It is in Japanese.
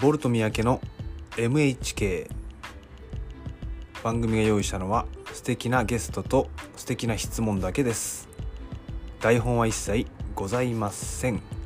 ボルト三宅の MHK 番組が用意したのは素敵なゲストと素敵な質問だけです。台本は一切ございません。